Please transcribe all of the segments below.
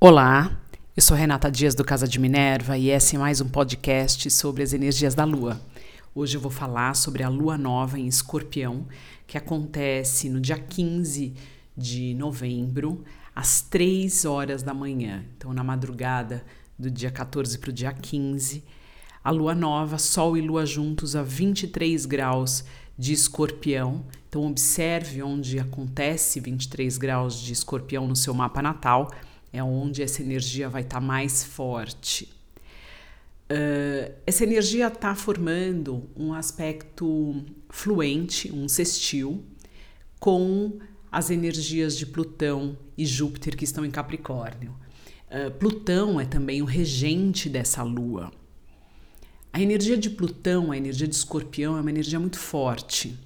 Olá, eu sou Renata Dias do Casa de Minerva e esse é mais um podcast sobre as energias da Lua. Hoje eu vou falar sobre a Lua Nova em Escorpião, que acontece no dia 15 de novembro, às 3 horas da manhã. Então, na madrugada do dia 14 para o dia 15, a Lua Nova, Sol e Lua juntos a 23 graus de Escorpião. Então, observe onde acontece 23 graus de Escorpião no seu mapa natal é onde essa energia vai estar tá mais forte. Uh, essa energia está formando um aspecto fluente, um sextil, com as energias de Plutão e Júpiter que estão em Capricórnio. Uh, Plutão é também o regente dessa lua. A energia de Plutão, a energia de Escorpião, é uma energia muito forte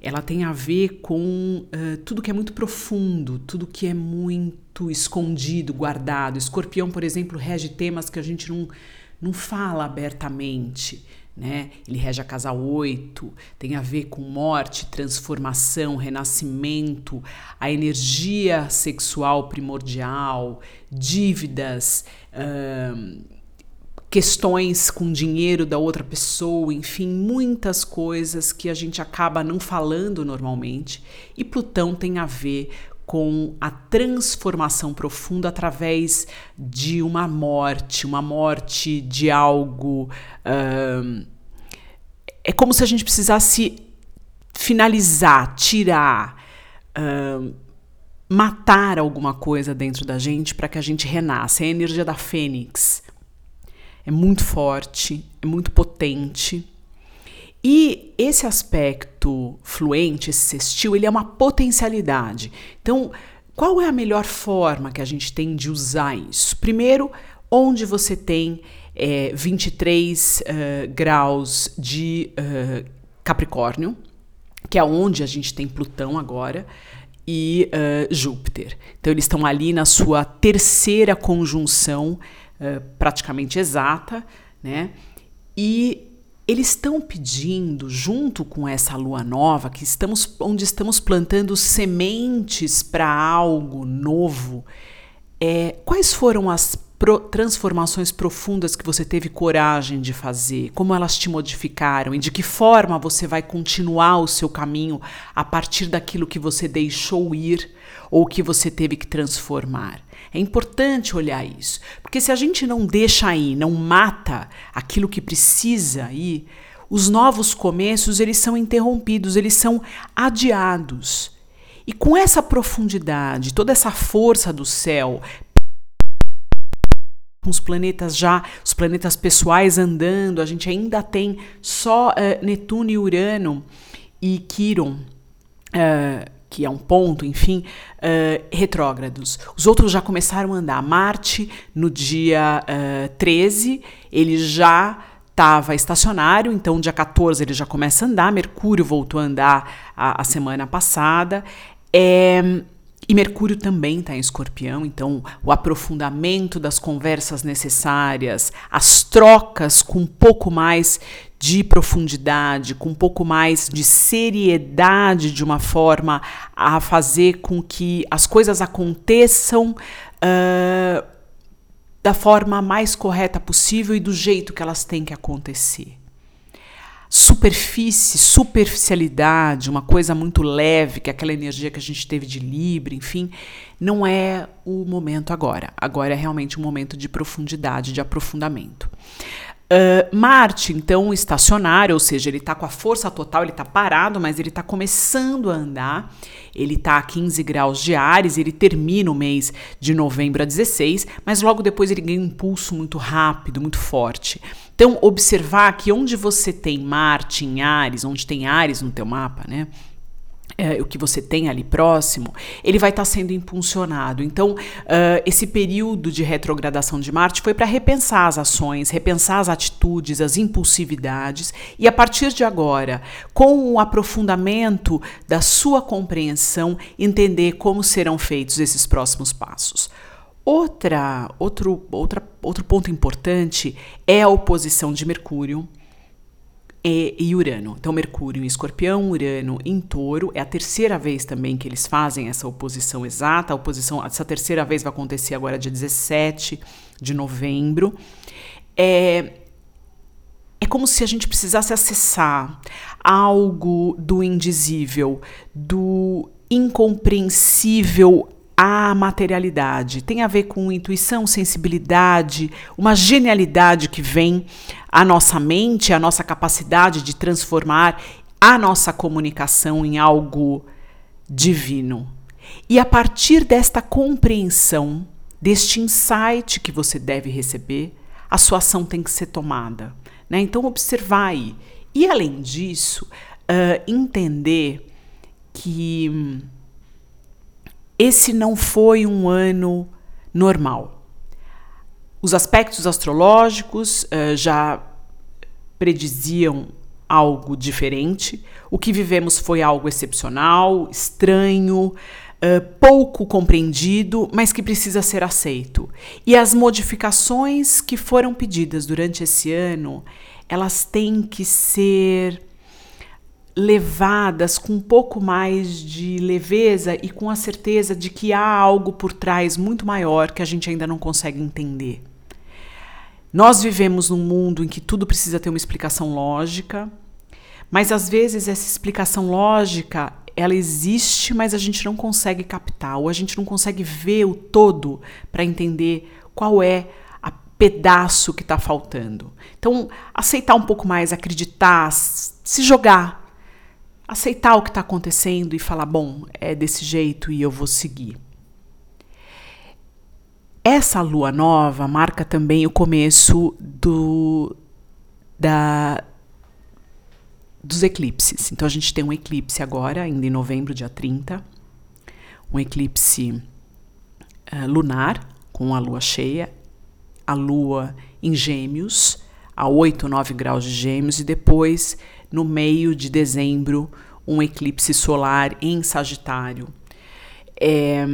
ela tem a ver com uh, tudo que é muito profundo, tudo que é muito escondido, guardado. Escorpião, por exemplo, rege temas que a gente não, não fala abertamente. Né? Ele rege a casa 8, tem a ver com morte, transformação, renascimento, a energia sexual primordial, dívidas. Questões com dinheiro da outra pessoa, enfim, muitas coisas que a gente acaba não falando normalmente. E Plutão tem a ver com a transformação profunda através de uma morte, uma morte de algo. É como se a gente precisasse finalizar, tirar, matar alguma coisa dentro da gente para que a gente renasça. É a energia da fênix é muito forte, é muito potente. E esse aspecto fluente, esse sextil, ele é uma potencialidade. Então, qual é a melhor forma que a gente tem de usar isso? Primeiro, onde você tem é, 23 uh, graus de uh, Capricórnio, que é onde a gente tem Plutão agora, e uh, Júpiter. Então, eles estão ali na sua terceira conjunção uh, praticamente exata, né? E eles estão pedindo, junto com essa lua nova, que estamos, onde estamos plantando sementes para algo novo, é, quais foram as pro, transformações profundas que você teve coragem de fazer? Como elas te modificaram? E de que forma você vai continuar o seu caminho a partir daquilo que você deixou ir ou que você teve que transformar? É importante olhar isso, porque se a gente não deixa aí, não mata aquilo que precisa ir, os novos começos eles são interrompidos, eles são adiados. E com essa profundidade, toda essa força do céu, com os planetas já, os planetas pessoais andando, a gente ainda tem só uh, Netuno e Urano e Quiron. Uh, que é um ponto, enfim, uh, retrógrados. Os outros já começaram a andar. Marte, no dia uh, 13, ele já estava estacionário, então dia 14 ele já começa a andar. Mercúrio voltou a andar a, a semana passada. É, e Mercúrio também está em escorpião, então o aprofundamento das conversas necessárias, as trocas com um pouco mais de profundidade, com um pouco mais de seriedade, de uma forma a fazer com que as coisas aconteçam uh, da forma mais correta possível e do jeito que elas têm que acontecer superfície, superficialidade, uma coisa muito leve, que é aquela energia que a gente teve de Libra, enfim, não é o momento agora. Agora é realmente um momento de profundidade, de aprofundamento. Uh, Marte, então, estacionário, ou seja, ele está com a força total, ele está parado, mas ele está começando a andar. Ele está a 15 graus de Ares, ele termina o mês de novembro a 16, mas logo depois ele ganha um impulso muito rápido, muito forte. Então, observar que onde você tem Marte em Ares, onde tem Ares no teu mapa, né? É, o que você tem ali próximo, ele vai estar tá sendo impulsionado. Então, uh, esse período de retrogradação de Marte foi para repensar as ações, repensar as atitudes, as impulsividades, e a partir de agora, com o aprofundamento da sua compreensão, entender como serão feitos esses próximos passos. Outra, outro, outra, outro ponto importante é a oposição de Mercúrio e, Urano. Então, Mercúrio em Escorpião, Urano em Touro. É a terceira vez também que eles fazem essa oposição exata. A oposição, essa terceira vez vai acontecer agora dia 17 de novembro. É, é como se a gente precisasse acessar algo do indizível, do incompreensível à materialidade. Tem a ver com intuição, sensibilidade, uma genialidade que vem à nossa mente, à nossa capacidade de transformar a nossa comunicação em algo divino. E a partir desta compreensão, deste insight que você deve receber, a sua ação tem que ser tomada. Né? Então, observar aí. E além disso, uh, entender que hum, esse não foi um ano normal. Os aspectos astrológicos uh, já prediziam algo diferente. O que vivemos foi algo excepcional, estranho, uh, pouco compreendido, mas que precisa ser aceito. E as modificações que foram pedidas durante esse ano, elas têm que ser levadas com um pouco mais de leveza e com a certeza de que há algo por trás muito maior que a gente ainda não consegue entender. Nós vivemos num mundo em que tudo precisa ter uma explicação lógica, mas às vezes essa explicação lógica ela existe, mas a gente não consegue captar, ou a gente não consegue ver o todo para entender qual é a pedaço que está faltando. Então, aceitar um pouco mais, acreditar, se jogar, aceitar o que está acontecendo e falar: bom, é desse jeito e eu vou seguir. Essa lua nova marca também o começo do, da, dos eclipses. Então a gente tem um eclipse agora, ainda em novembro, dia 30, um eclipse uh, lunar com a lua cheia, a lua em Gêmeos, a 8, 9 graus de Gêmeos, e depois no meio de dezembro, um eclipse solar em Sagitário, é,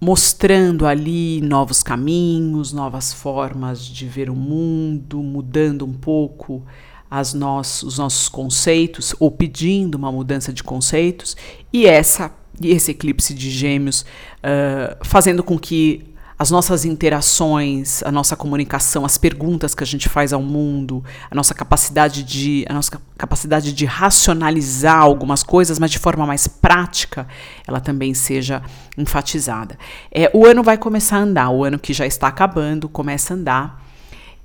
mostrando ali novos caminhos, novas formas de ver o mundo, mudando um pouco as nossos, os nossos conceitos ou pedindo uma mudança de conceitos e essa e esse eclipse de Gêmeos uh, fazendo com que as nossas interações, a nossa comunicação, as perguntas que a gente faz ao mundo, a nossa capacidade de, a nossa capacidade de racionalizar algumas coisas, mas de forma mais prática, ela também seja enfatizada. É, o ano vai começar a andar, o ano que já está acabando começa a andar.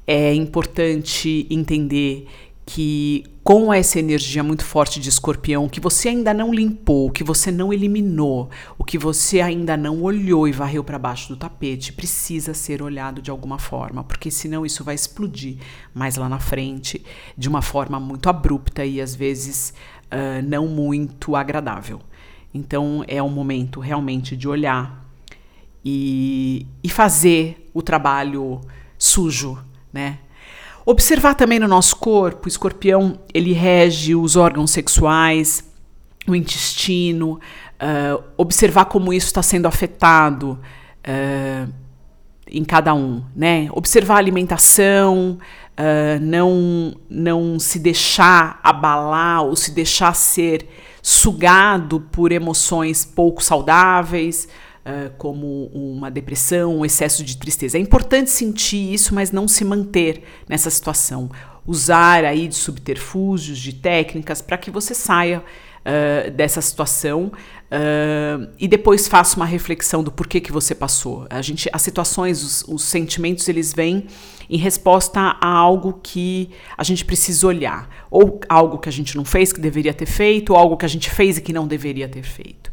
É importante entender que com essa energia muito forte de escorpião, que você ainda não limpou, que você não eliminou, o que você ainda não olhou e varreu para baixo do tapete, precisa ser olhado de alguma forma, porque senão isso vai explodir mais lá na frente de uma forma muito abrupta e às vezes uh, não muito agradável. Então é um momento realmente de olhar e, e fazer o trabalho sujo, né? Observar também no nosso corpo, o escorpião ele rege os órgãos sexuais, o intestino, uh, observar como isso está sendo afetado uh, em cada um, né? Observar a alimentação, uh, não, não se deixar abalar ou se deixar ser sugado por emoções pouco saudáveis, uh, como uma depressão, um excesso de tristeza. É importante sentir isso, mas não se manter nessa situação. Usar aí de subterfúgios, de técnicas para que você saia Uh, dessa situação uh, e depois faça uma reflexão do porquê que você passou. A gente, as situações, os, os, sentimentos, eles vêm em resposta a algo que a gente precisa olhar, ou algo que a gente não fez que deveria ter feito, ou algo que a gente fez e que não deveria ter feito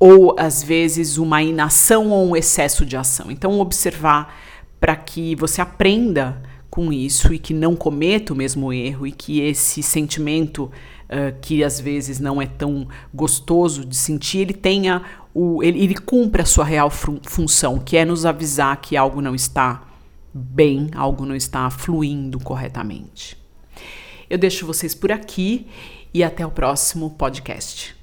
ou às vezes uma inação ou um excesso de ação. Então, observar para que você aprenda com isso e que não cometa o mesmo erro e que esse sentimento uh, que às vezes não é tão gostoso de sentir, ele tenha o ele, ele cumpra a sua real função, que é nos avisar que algo não está bem, algo não está fluindo corretamente. Eu deixo vocês por aqui e até o próximo podcast.